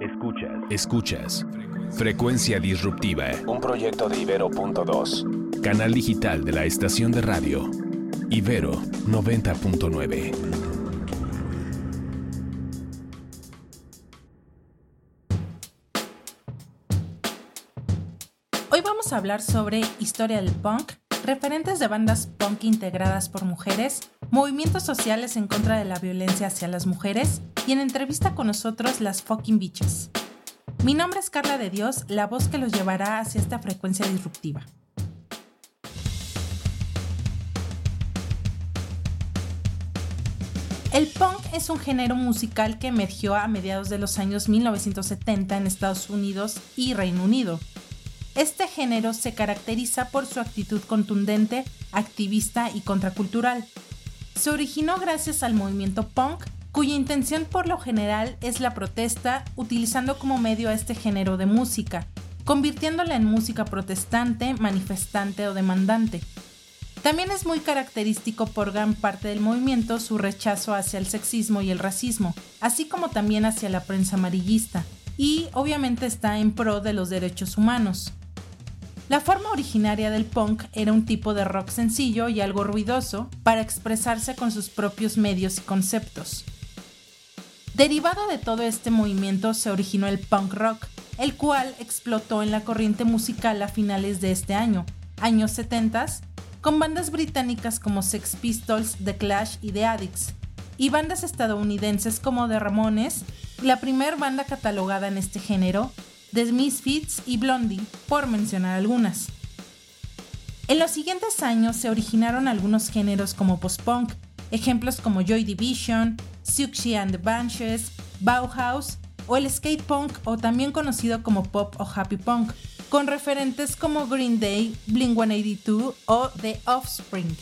Escuchas. Escuchas. Frecuencia Disruptiva. Un proyecto de Ibero.2. Canal digital de la estación de radio. Ibero 90.9. Hoy vamos a hablar sobre historia del punk, referentes de bandas punk integradas por mujeres, movimientos sociales en contra de la violencia hacia las mujeres y en entrevista con nosotros las fucking bitches. Mi nombre es Carla de Dios, la voz que los llevará hacia esta frecuencia disruptiva. El punk es un género musical que emergió a mediados de los años 1970 en Estados Unidos y Reino Unido. Este género se caracteriza por su actitud contundente, activista y contracultural. Se originó gracias al movimiento punk cuya intención por lo general es la protesta utilizando como medio a este género de música, convirtiéndola en música protestante, manifestante o demandante. También es muy característico por gran parte del movimiento su rechazo hacia el sexismo y el racismo, así como también hacia la prensa amarillista, y obviamente está en pro de los derechos humanos. La forma originaria del punk era un tipo de rock sencillo y algo ruidoso para expresarse con sus propios medios y conceptos. Derivado de todo este movimiento se originó el punk rock, el cual explotó en la corriente musical a finales de este año, años 70, con bandas británicas como Sex Pistols, The Clash y The Addicts, y bandas estadounidenses como The Ramones, la primera banda catalogada en este género, The Misfits y Blondie, por mencionar algunas. En los siguientes años se originaron algunos géneros como post-punk, ejemplos como Joy Division, Siouxsie and the Banshees, Bauhaus o el skate punk o también conocido como pop o happy punk, con referentes como Green Day, Blink 182 o The Offspring.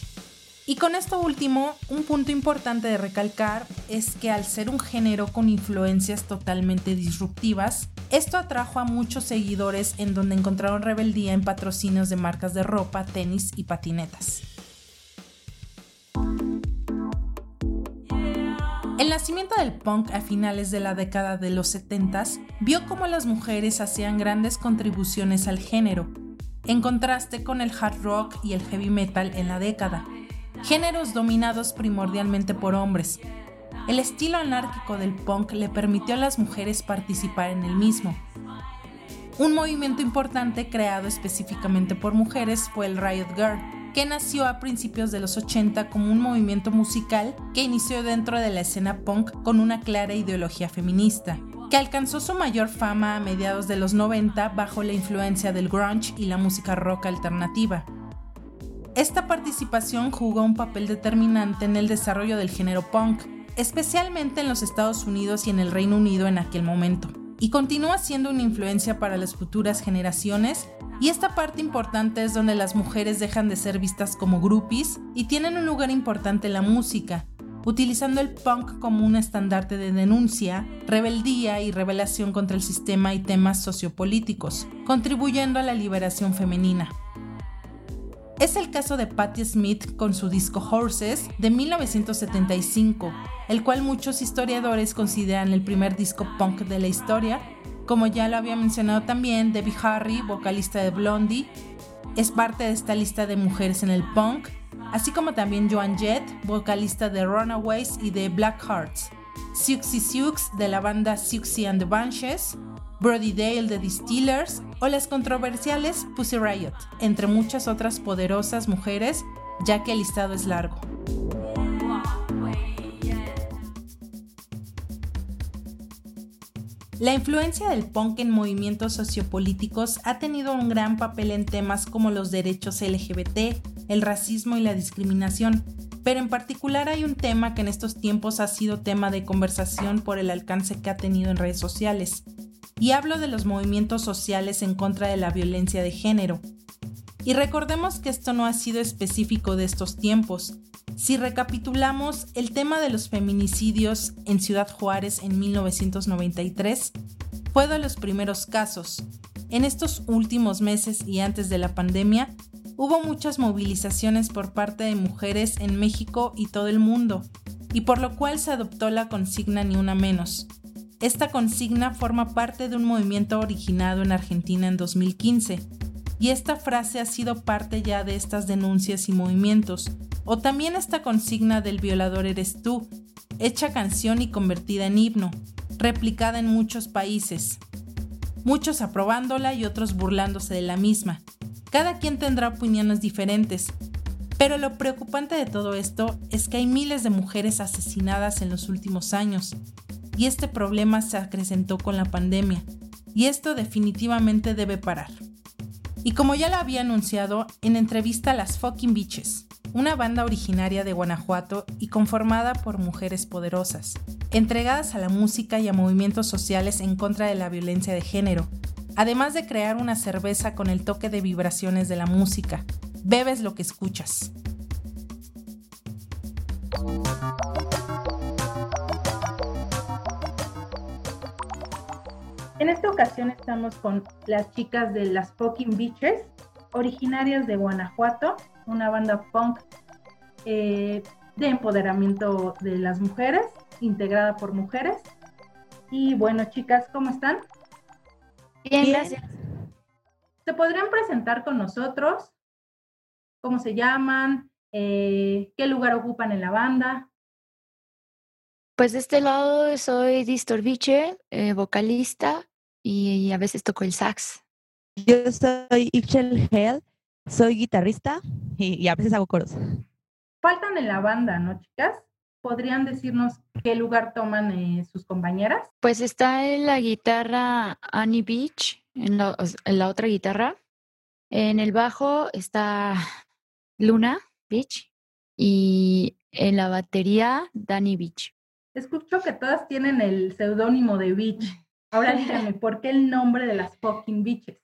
Y con esto último, un punto importante de recalcar es que al ser un género con influencias totalmente disruptivas, esto atrajo a muchos seguidores en donde encontraron rebeldía en patrocinios de marcas de ropa, tenis y patinetas. El nacimiento del punk a finales de la década de los 70 vio cómo las mujeres hacían grandes contribuciones al género, en contraste con el hard rock y el heavy metal en la década, géneros dominados primordialmente por hombres. El estilo anárquico del punk le permitió a las mujeres participar en el mismo. Un movimiento importante creado específicamente por mujeres fue el Riot Girl, que nació a principios de los 80 como un movimiento musical que inició dentro de la escena punk con una clara ideología feminista, que alcanzó su mayor fama a mediados de los 90 bajo la influencia del grunge y la música rock alternativa. Esta participación jugó un papel determinante en el desarrollo del género punk, especialmente en los Estados Unidos y en el Reino Unido en aquel momento, y continúa siendo una influencia para las futuras generaciones y esta parte importante es donde las mujeres dejan de ser vistas como groupies y tienen un lugar importante en la música, utilizando el punk como un estandarte de denuncia, rebeldía y revelación contra el sistema y temas sociopolíticos, contribuyendo a la liberación femenina. Es el caso de Patti Smith con su disco Horses de 1975, el cual muchos historiadores consideran el primer disco punk de la historia como ya lo había mencionado también, Debbie Harry, vocalista de Blondie, es parte de esta lista de mujeres en el punk, así como también Joan Jett, vocalista de Runaways y de Black Hearts, Siouxsie Sioux de la banda Siouxsie and the Banshees, Brody Dale de Distillers o las controversiales Pussy Riot, entre muchas otras poderosas mujeres, ya que el listado es largo. La influencia del punk en movimientos sociopolíticos ha tenido un gran papel en temas como los derechos LGBT, el racismo y la discriminación, pero en particular hay un tema que en estos tiempos ha sido tema de conversación por el alcance que ha tenido en redes sociales. Y hablo de los movimientos sociales en contra de la violencia de género. Y recordemos que esto no ha sido específico de estos tiempos, si recapitulamos, el tema de los feminicidios en Ciudad Juárez en 1993 fue de los primeros casos. En estos últimos meses y antes de la pandemia, hubo muchas movilizaciones por parte de mujeres en México y todo el mundo, y por lo cual se adoptó la consigna Ni una menos. Esta consigna forma parte de un movimiento originado en Argentina en 2015, y esta frase ha sido parte ya de estas denuncias y movimientos, o también esta consigna del violador eres tú, hecha canción y convertida en himno, replicada en muchos países, muchos aprobándola y otros burlándose de la misma. Cada quien tendrá opiniones diferentes, pero lo preocupante de todo esto es que hay miles de mujeres asesinadas en los últimos años, y este problema se acrecentó con la pandemia, y esto definitivamente debe parar. Y como ya lo había anunciado en entrevista a las Fucking Bitches, una banda originaria de Guanajuato y conformada por mujeres poderosas, entregadas a la música y a movimientos sociales en contra de la violencia de género, además de crear una cerveza con el toque de vibraciones de la música. Bebes lo que escuchas. En esta ocasión estamos con las chicas de las Fucking Beaches, originarias de Guanajuato, una banda punk eh, de empoderamiento de las mujeres, integrada por mujeres. Y bueno, chicas, ¿cómo están? Bien, gracias. ¿Se podrían presentar con nosotros? ¿Cómo se llaman? Eh, ¿Qué lugar ocupan en la banda? Pues de este lado soy Distorbiche, eh, vocalista, y, a veces toco el sax. Yo soy Ixchel Hell, soy guitarrista y, a veces hago coros. Faltan en la banda, ¿no, chicas? ¿Podrían decirnos qué lugar toman eh, sus compañeras? Pues está en la guitarra Annie Beach, en la, en la otra guitarra. En el bajo está Luna Beach y en la batería Danny Beach. Escucho que todas tienen el seudónimo de Beach. Ahora díganme, ¿por qué el nombre de las fucking bitches?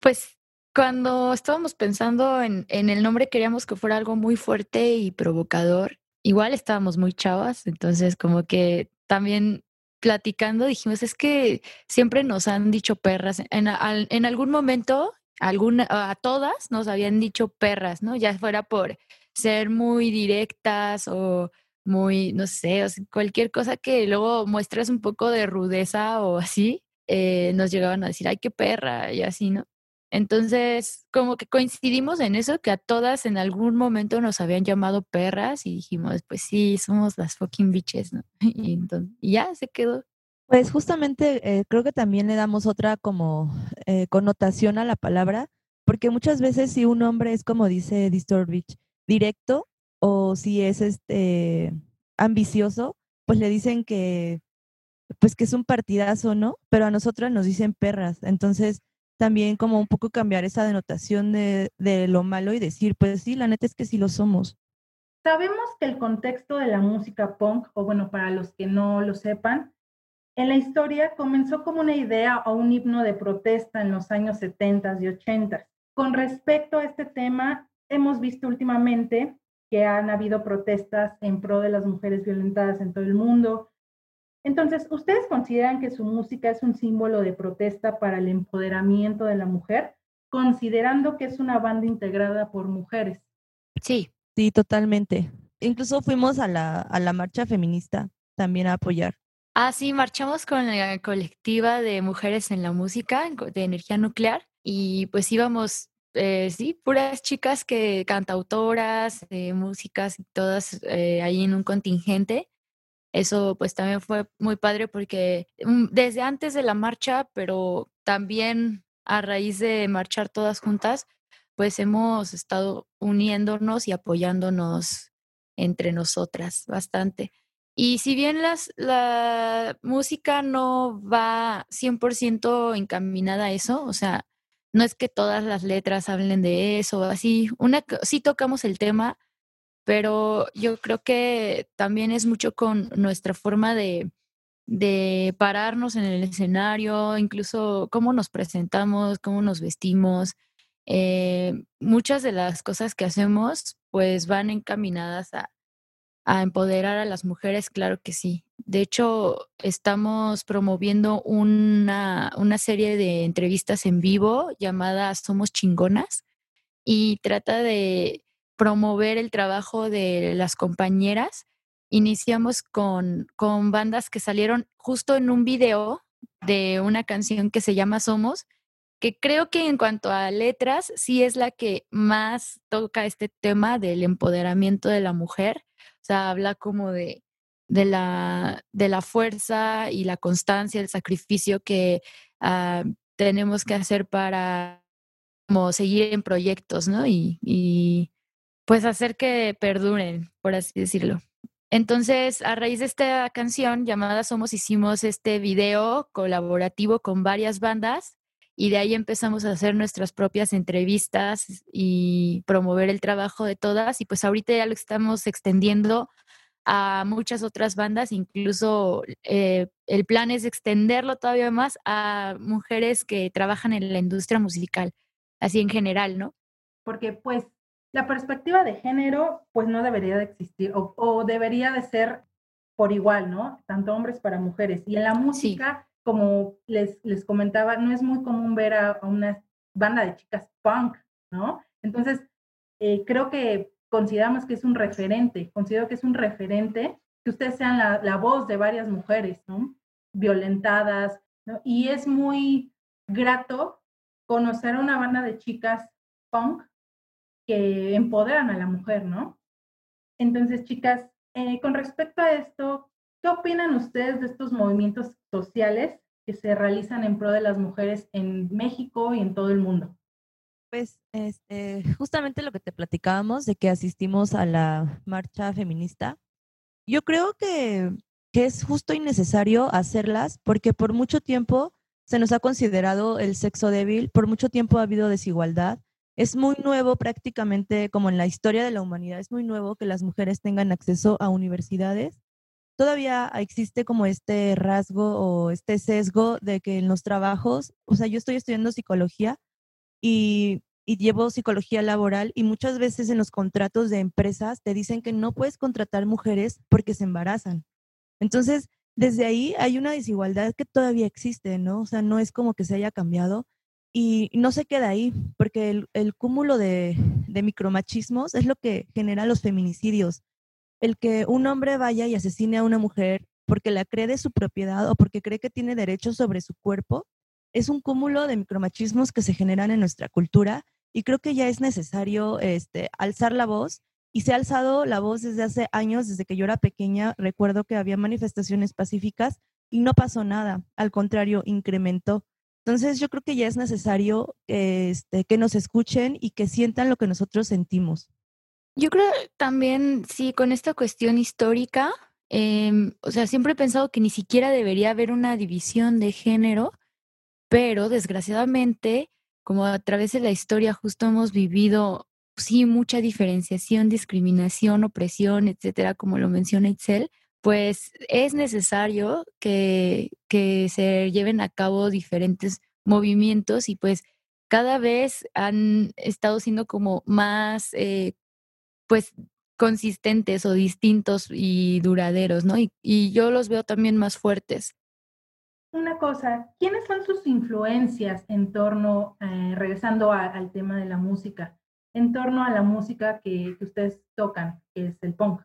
Pues cuando estábamos pensando en, en, el nombre queríamos que fuera algo muy fuerte y provocador. Igual estábamos muy chavas, entonces como que también platicando dijimos, es que siempre nos han dicho perras. En, en algún momento, alguna, a todas nos habían dicho perras, ¿no? Ya fuera por ser muy directas o muy, no sé, cualquier cosa que luego muestres un poco de rudeza o así, eh, nos llegaban a decir, ay, qué perra, y así, ¿no? Entonces, como que coincidimos en eso, que a todas en algún momento nos habían llamado perras y dijimos, pues sí, somos las fucking bitches, ¿no? Y, entonces, ya se quedó. Pues justamente eh, creo que también le damos otra como eh, connotación a la palabra, porque muchas veces si un hombre es como dice Disturbich, directo, o si es este ambicioso, pues le dicen que pues que es un partidazo, ¿no? Pero a nosotras nos dicen perras. Entonces, también como un poco cambiar esa denotación de, de lo malo y decir, pues sí, la neta es que sí lo somos. Sabemos que el contexto de la música punk, o bueno, para los que no lo sepan, en la historia comenzó como una idea o un himno de protesta en los años 70 y 80. Con respecto a este tema, hemos visto últimamente que han habido protestas en pro de las mujeres violentadas en todo el mundo. Entonces, ¿ustedes consideran que su música es un símbolo de protesta para el empoderamiento de la mujer, considerando que es una banda integrada por mujeres? Sí. Sí, totalmente. Incluso fuimos a la, a la marcha feminista también a apoyar. Ah, sí, marchamos con la colectiva de mujeres en la música de energía nuclear y pues íbamos eh, sí, puras chicas que cantautoras, eh, músicas todas eh, ahí en un contingente. Eso pues también fue muy padre porque mm, desde antes de la marcha, pero también a raíz de marchar todas juntas, pues hemos estado uniéndonos y apoyándonos entre nosotras bastante. Y si bien las, la música no va 100% encaminada a eso, o sea, no es que todas las letras hablen de eso, así, una, sí tocamos el tema, pero yo creo que también es mucho con nuestra forma de, de pararnos en el escenario, incluso cómo nos presentamos, cómo nos vestimos. Eh, muchas de las cosas que hacemos pues van encaminadas a, a empoderar a las mujeres, claro que sí. De hecho, estamos promoviendo una, una, serie de entrevistas en vivo llamada Somos Chingonas y trata de promover el trabajo de las compañeras iniciamos con, con bandas que salieron justo en un video de una canción que se llama Somos, que creo que en cuanto a letras, sí es la que más toca este tema del empoderamiento de la mujer. O sea, habla como de, de, la, de la fuerza y la constancia, el sacrificio que ah, tenemos que hacer para como seguir en proyectos, ¿no? Y, y pues hacer que perduren, por así decirlo. Entonces, a raíz de esta canción llamada Somos, hicimos este video colaborativo con varias bandas y de ahí empezamos a hacer nuestras propias entrevistas y promover el trabajo de todas y pues ahorita ya lo estamos extendiendo a muchas otras bandas, incluso eh, el plan es extenderlo todavía más a mujeres que trabajan en la industria musical, así en general, ¿no? Porque pues la perspectiva de género pues no debería de existir o, debería de ser por igual, ¿no? Tanto hombres para mujeres. Y en la música, como les, les comentaba, no es muy común ver a, una banda de chicas punk, ¿no? Entonces, eh, creo que consideramos que es un referente, considero que es un referente que ustedes sean la, voz de varias mujeres, ¿no? Violentadas, ¿no? Y es muy grato conocer a una banda de chicas punk que empoderan a la mujer, ¿no? Entonces, chicas, eh, con respecto a esto, ¿qué opinan ustedes de estos movimientos sociales que se realizan en pro de las mujeres en México y en todo el mundo? Pues este, justamente lo que te platicábamos de que asistimos a la marcha feminista, yo creo que, que es justo y necesario hacerlas porque por mucho tiempo se nos ha considerado el sexo débil, por mucho tiempo ha habido desigualdad. Es muy nuevo prácticamente, como en la historia de la humanidad, es muy nuevo que las mujeres tengan acceso a universidades. Todavía existe como este rasgo o este sesgo de que en los trabajos, o sea, yo estoy estudiando psicología y, llevo psicología laboral y muchas veces en los contratos de empresas te dicen que no puedes contratar mujeres porque se embarazan. Entonces, desde ahí hay una desigualdad que todavía existe, ¿no? O sea, no es como que se haya cambiado y no se queda ahí, porque el, cúmulo de, de, micromachismos es lo que genera los feminicidios. El que un hombre vaya y asesine a una mujer porque la cree de su propiedad o porque cree que tiene derechos sobre su cuerpo, es un cúmulo de micromachismos que se generan en nuestra cultura y creo que ya es necesario este, alzar la voz y se ha alzado la voz desde hace años, desde que yo era pequeña, recuerdo que había manifestaciones pacíficas y no pasó nada, al contrario, incrementó. Entonces yo creo que ya es necesario este, que nos escuchen y que sientan lo que nosotros sentimos. Yo creo también, sí, con esta cuestión histórica, em, o sea, siempre he pensado que ni siquiera debería haber una división de género, pero desgraciadamente, como a través de la historia justo hemos vivido, sí, mucha diferenciación, discriminación, opresión, etcétera, como lo menciona Itzel, pues es necesario que, que se lleven a cabo diferentes movimientos y pues cada vez han estado siendo como más, eh, pues, consistentes o distintos y duraderos, ¿no? Y, y yo los veo también más fuertes una cosa, ¿quiénes son sus influencias en torno, eh, regresando al tema de la música, en torno a la música que, ustedes tocan, que es el punk?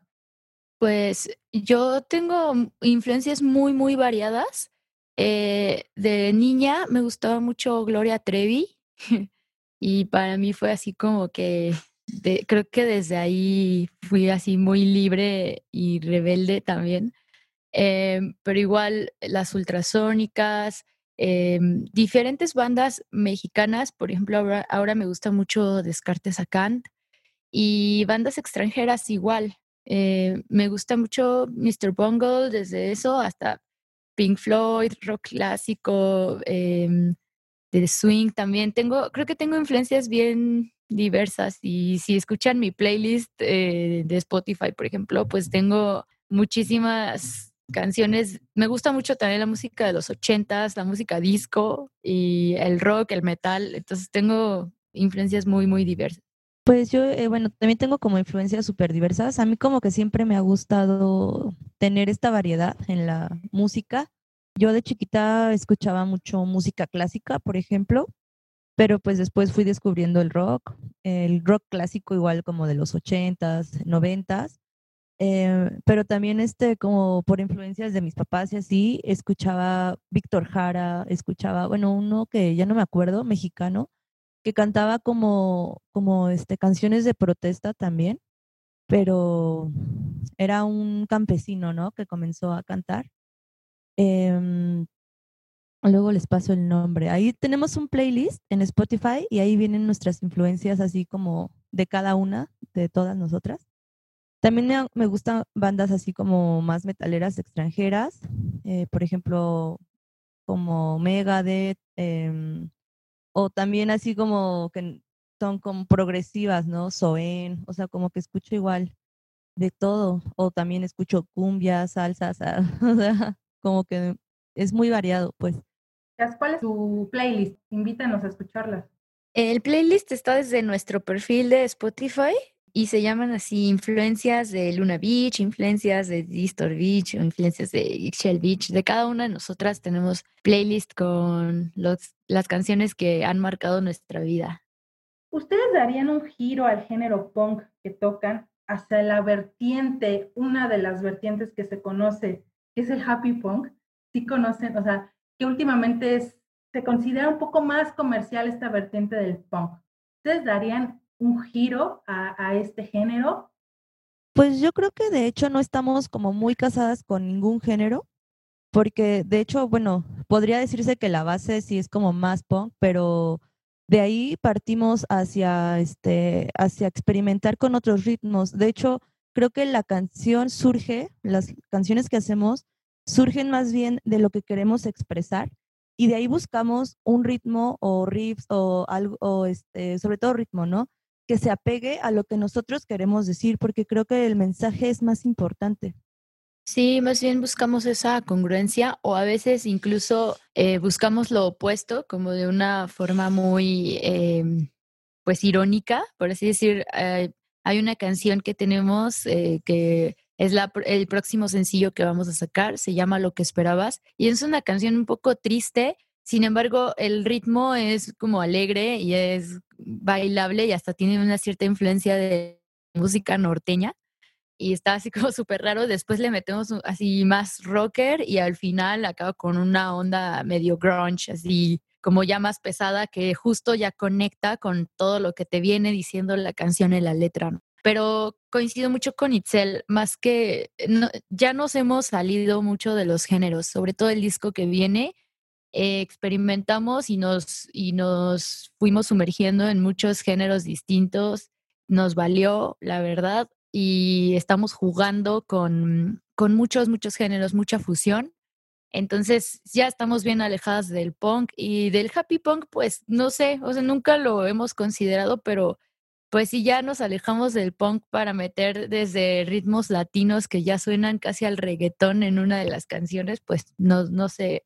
Pues yo tengo influencias muy, muy variadas. Eh, de niña me gustaba mucho Gloria Trevi y para mí fue así como que creo que desde ahí fui así muy libre y rebelde también. Em, pero igual las ultrasónicas, em, diferentes bandas mexicanas, por ejemplo, ahora, me gusta mucho Descartes a Kant y bandas extranjeras igual. Eh, me gusta mucho Mr. Bungle, desde eso hasta Pink Floyd, rock clásico, de swing también. Tengo, creo que tengo influencias bien diversas y si escuchan mi playlist eh, de Spotify, por ejemplo, pues tengo muchísimas canciones. Me gusta mucho también la música de los ochentas, la música disco y el rock, el metal. Entonces tengo influencias muy, muy diversas. Pues yo, eh, bueno, también tengo como influencias súper diversas. A mí como que siempre me ha gustado tener esta variedad en la música. Yo de chiquita escuchaba mucho música clásica, por ejemplo, pero pues después fui descubriendo el rock, el rock clásico igual como de los ochentas, noventas Eh, pero también este, como por influencias de mis papás y así, escuchaba Víctor Jara, escuchaba, bueno, uno que ya no me acuerdo, mexicano, que cantaba como, como este, canciones de protesta también, pero era un campesino, ¿no? Que comenzó a cantar. Em, luego les paso el nombre. Ahí tenemos un playlist en Spotify y ahí vienen nuestras influencias así como de cada una, de todas nosotras. También me, gustan bandas así como más metaleras extranjeras, eh, por ejemplo, como Megadeth, eh, o también así como que son como progresivas, ¿no? Soen, o sea, como que escucho igual de todo, o también escucho cumbia, salsas, o sea, como que es muy variado, pues. ¿Cuál es tu playlist? Invítanos a escucharla. El playlist está desde nuestro perfil de Spotify y se llaman así influencias de Luna Beach, influencias de Distor Beach influencias de Shell Beach. De cada una de nosotras tenemos playlist con los, las canciones que han marcado nuestra vida. ¿Ustedes darían un giro al género punk que tocan hacia la vertiente, una de las vertientes que se conoce, que es el happy punk? Sí conocen, o sea, que últimamente es, se considera un poco más comercial esta vertiente del punk. ¿Ustedes darían un giro a, este género? Pues yo creo que de hecho no estamos como muy casadas con ningún género, porque de hecho, bueno, podría decirse que la base sí es como más punk, pero de ahí partimos hacia este hacia experimentar con otros ritmos. De hecho, creo que la canción surge, las canciones que hacemos surgen más bien de lo que queremos expresar y de ahí buscamos un ritmo o riffs o algo o este, sobre todo ritmo, ¿no? Que se apegue a lo que nosotros queremos decir, porque creo que el mensaje es más importante. Sí, más bien buscamos esa congruencia o a veces incluso eh, buscamos lo opuesto, como de una forma muy, em, pues, irónica, por así decir. Eh, hay una canción que tenemos eh, que es la, el próximo sencillo que vamos a sacar, se llama Lo que esperabas, y es una canción un poco triste, sin embargo, el ritmo es como alegre y es bailable y hasta tiene una cierta influencia de música norteña y está así como súper raro. Después le metemos así más rocker y al final acaba con una onda medio grunge, así como ya más pesada que justo ya conecta con todo lo que te viene diciendo la canción en la letra. Pero coincido mucho con Itzel, más que ya nos hemos salido mucho de los géneros, sobre todo el disco que viene eh, experimentamos y nos, y nos fuimos sumergiendo en muchos géneros distintos. Nos valió, la verdad, y estamos jugando con, con muchos, muchos géneros, mucha fusión. Entonces ya estamos bien alejadas del punk y del happy punk, pues no sé, o sea, nunca lo hemos considerado, pero pues si ya nos alejamos del punk para meter desde ritmos latinos que ya suenan casi al reggaetón en una de las canciones, pues no, no sé,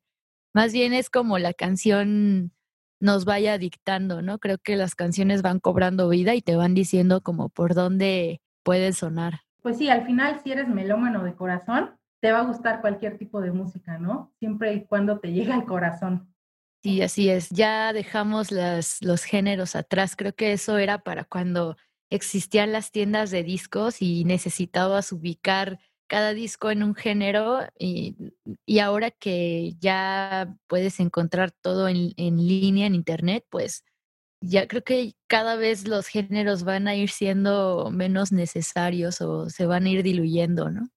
más bien es como la canción nos vaya dictando, ¿no? Creo que las canciones van cobrando vida y te van diciendo como por dónde puede sonar. Pues sí, al final si eres melómano de corazón, te va a gustar cualquier tipo de música, ¿no? Siempre y cuando te llegue al corazón. Sí, así es. Ya dejamos las, los géneros atrás. Creo que eso era para cuando existían las tiendas de discos y necesitabas ubicar cada disco en un género y, ahora que ya puedes encontrar todo en, línea, en internet, pues ya creo que cada vez los géneros van a ir siendo menos necesarios o se van a ir diluyendo, ¿no?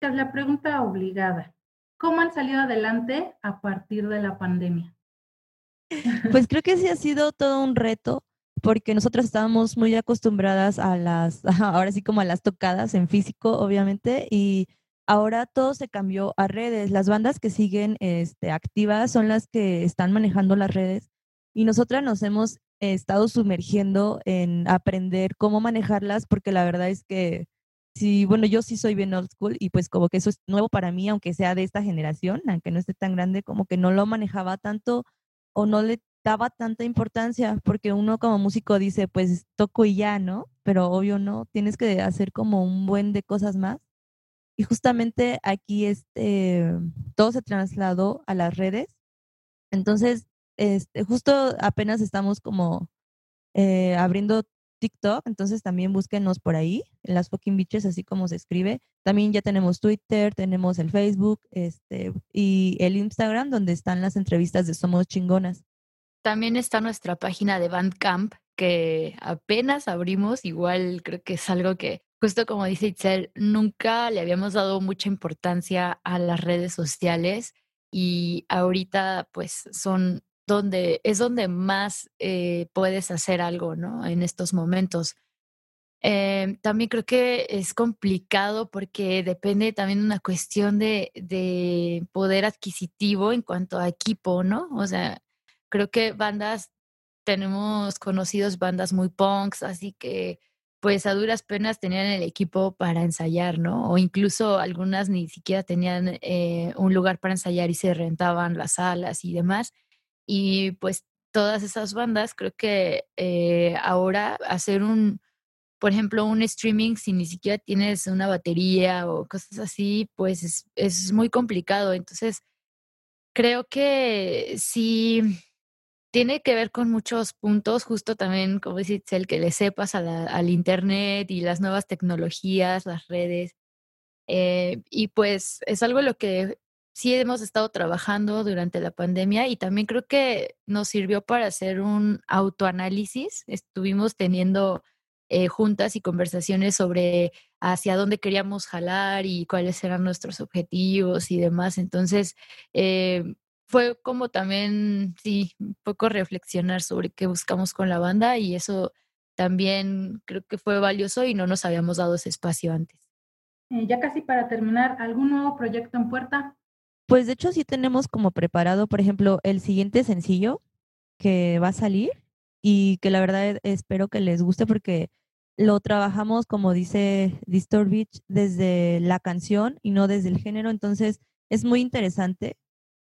La pregunta obligada, ¿cómo han salido adelante a partir de la pandemia? Pues creo que sí ha sido todo un reto porque nosotros estábamos muy acostumbradas a las, ahora sí como a las tocadas en físico, obviamente, y ahora todo se cambió a redes. Las bandas que siguen este, activas son las que están manejando las redes y nosotras nos hemos estado sumergiendo en aprender cómo manejarlas porque la verdad es que sí, bueno, yo sí soy bien old school y pues como que eso es nuevo para mí, aunque sea de esta generación, aunque no esté tan grande, como que no lo manejaba tanto o no le daba tanta importancia, porque uno como músico dice, pues toco y ya, ¿no? Pero obvio no, tienes que hacer como un buen de cosas más. Y justamente aquí este, todo se trasladó a las redes. Entonces, este, justo apenas estamos como eh, abriendo TikTok, entonces también búsquenos por ahí, en las fucking bitches, así como se escribe. También ya tenemos Twitter, tenemos el Facebook este, y el Instagram, donde están las entrevistas de Somos Chingonas. También está nuestra página de Bandcamp, que apenas abrimos, igual creo que es algo que, justo como dice Itzel, nunca le habíamos dado mucha importancia a las redes sociales y ahorita pues son donde es donde más eh, puedes hacer algo, ¿no? En estos momentos. Eh, también creo que es complicado porque depende también de una cuestión de, de, poder adquisitivo en cuanto a equipo, ¿no? O sea, creo que bandas, tenemos conocidos bandas muy punks, así que pues a duras penas tenían el equipo para ensayar, ¿no? O incluso algunas ni siquiera tenían eh, un lugar para ensayar y se rentaban las salas y demás. Y pues todas esas bandas, creo que eh, ahora hacer un, por ejemplo, un streaming si ni siquiera tienes una batería o cosas así, pues es, es muy complicado. Entonces, creo que sí tiene que ver con muchos puntos, justo también, como dice el que le sepas al Internet y las nuevas tecnologías, las redes. Eh, y pues es algo lo que sí hemos estado trabajando durante la pandemia y también creo que nos sirvió para hacer un autoanálisis. Estuvimos teniendo eh, juntas y conversaciones sobre hacia dónde queríamos jalar y cuáles eran nuestros objetivos y demás. Entonces, eh, fue como también, sí, un poco reflexionar sobre qué buscamos con la banda y eso también creo que fue valioso y no nos habíamos dado ese espacio antes. Eh, ya casi para terminar, ¿algún nuevo proyecto en puerta? Pues de hecho sí tenemos como preparado, por ejemplo, el siguiente sencillo que va a salir y que la verdad espero que les guste porque lo trabajamos, como dice Beach, desde la canción y no desde el género, entonces es muy interesante.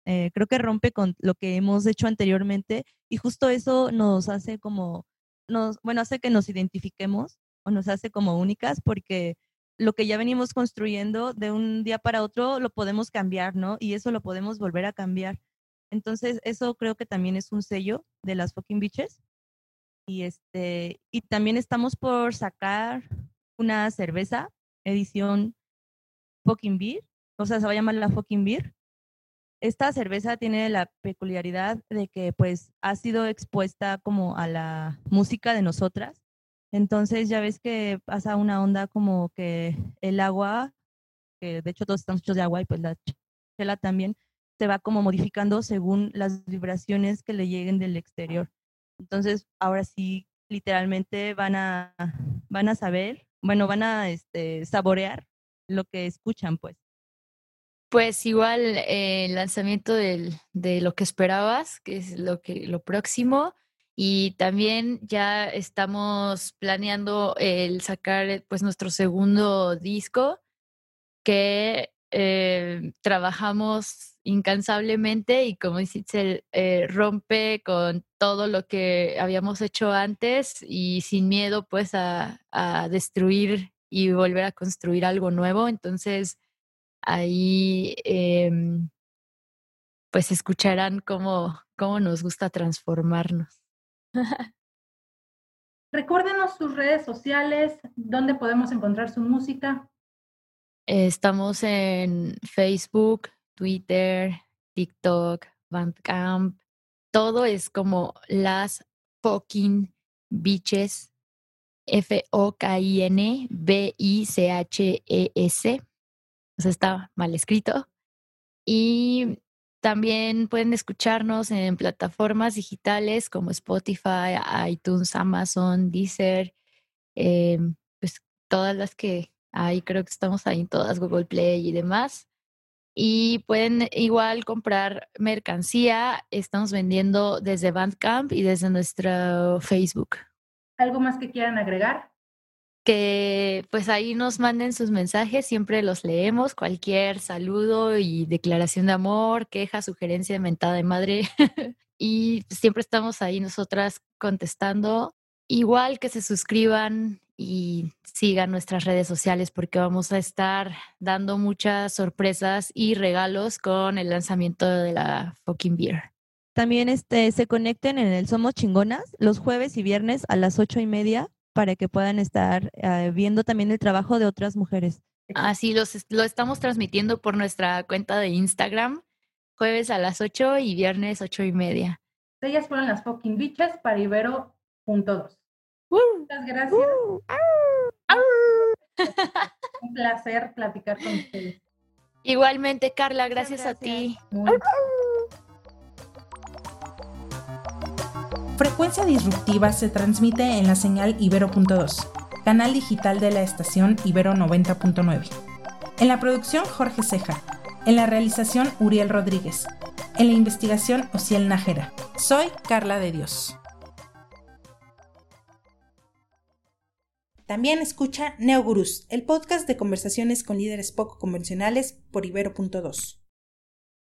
Eh, creo que rompe con lo que hemos hecho anteriormente y justo eso nos hace como, nos, bueno, hace que nos identifiquemos o nos hace como únicas porque lo que ya venimos construyendo de un día para otro lo podemos cambiar, ¿no? Y eso lo podemos volver a cambiar. Entonces, eso creo que también es un sello de las fucking bitches. Y este, y también estamos por sacar una cerveza, edición fucking beer, o sea, se va a llamar la fucking beer. Esta cerveza tiene la peculiaridad de que pues ha sido expuesta como a la música de nosotras entonces ya ves que pasa una onda como que el agua, que de hecho todos estamos hechos de agua y pues la chela también, se va como modificando según las vibraciones que le lleguen del exterior. Entonces ahora sí, literalmente van a, van a saber, bueno, van a este, saborear lo que escuchan, pues. Pues igual eh, el lanzamiento del, de lo que esperabas, que es lo que lo próximo, y también ya estamos planeando el sacar pues nuestro segundo disco que eh, trabajamos incansablemente y como dice, eh, rompe con todo lo que habíamos hecho antes y sin miedo pues a, a destruir y volver a construir algo nuevo. Entonces ahí em, pues escucharán cómo, cómo nos gusta transformarnos. Recuérdenos sus redes sociales, dónde podemos encontrar su música. Estamos en Facebook, Twitter, TikTok, Bandcamp. Todo es como las fucking bitches. F-O-K-I-N B-I-C-H-E-S. Está mal escrito. Y también pueden escucharnos en plataformas digitales como Spotify, iTunes, Amazon, Deezer, eh, pues todas las que hay, creo que estamos ahí en todas, Google Play y demás. Y pueden igual comprar mercancía, estamos vendiendo desde Bandcamp y desde nuestro Facebook. ¿Algo más que quieran agregar? Que pues ahí nos manden sus mensajes, siempre los leemos, cualquier saludo y declaración de amor, queja, sugerencia, mentada de madre. y siempre estamos ahí nosotras contestando. Igual que se suscriban y sigan nuestras redes sociales porque vamos a estar dando muchas sorpresas y regalos con el lanzamiento de la fucking beer. También este, se conecten en el Somos Chingonas los jueves y viernes a las ocho y media para que puedan estar eh, viendo también el trabajo de otras mujeres. Así los, lo estamos transmitiendo por nuestra cuenta de Instagram, jueves a las 8 y viernes 8 y media. Ellas fueron las fucking bichas para Ibero.2. Muchas gracias. Un placer platicar con ustedes. Igualmente, Carla, gracias, a ti. Frecuencia Disruptiva se transmite en la señal Ibero.2, canal digital de la estación Ibero 90.9. En la producción Jorge Ceja, en la realización Uriel Rodríguez, en la investigación Ociel Nájera. Soy Carla de Dios. También escucha Neogurús, el podcast de conversaciones con líderes poco convencionales por Ibero.2.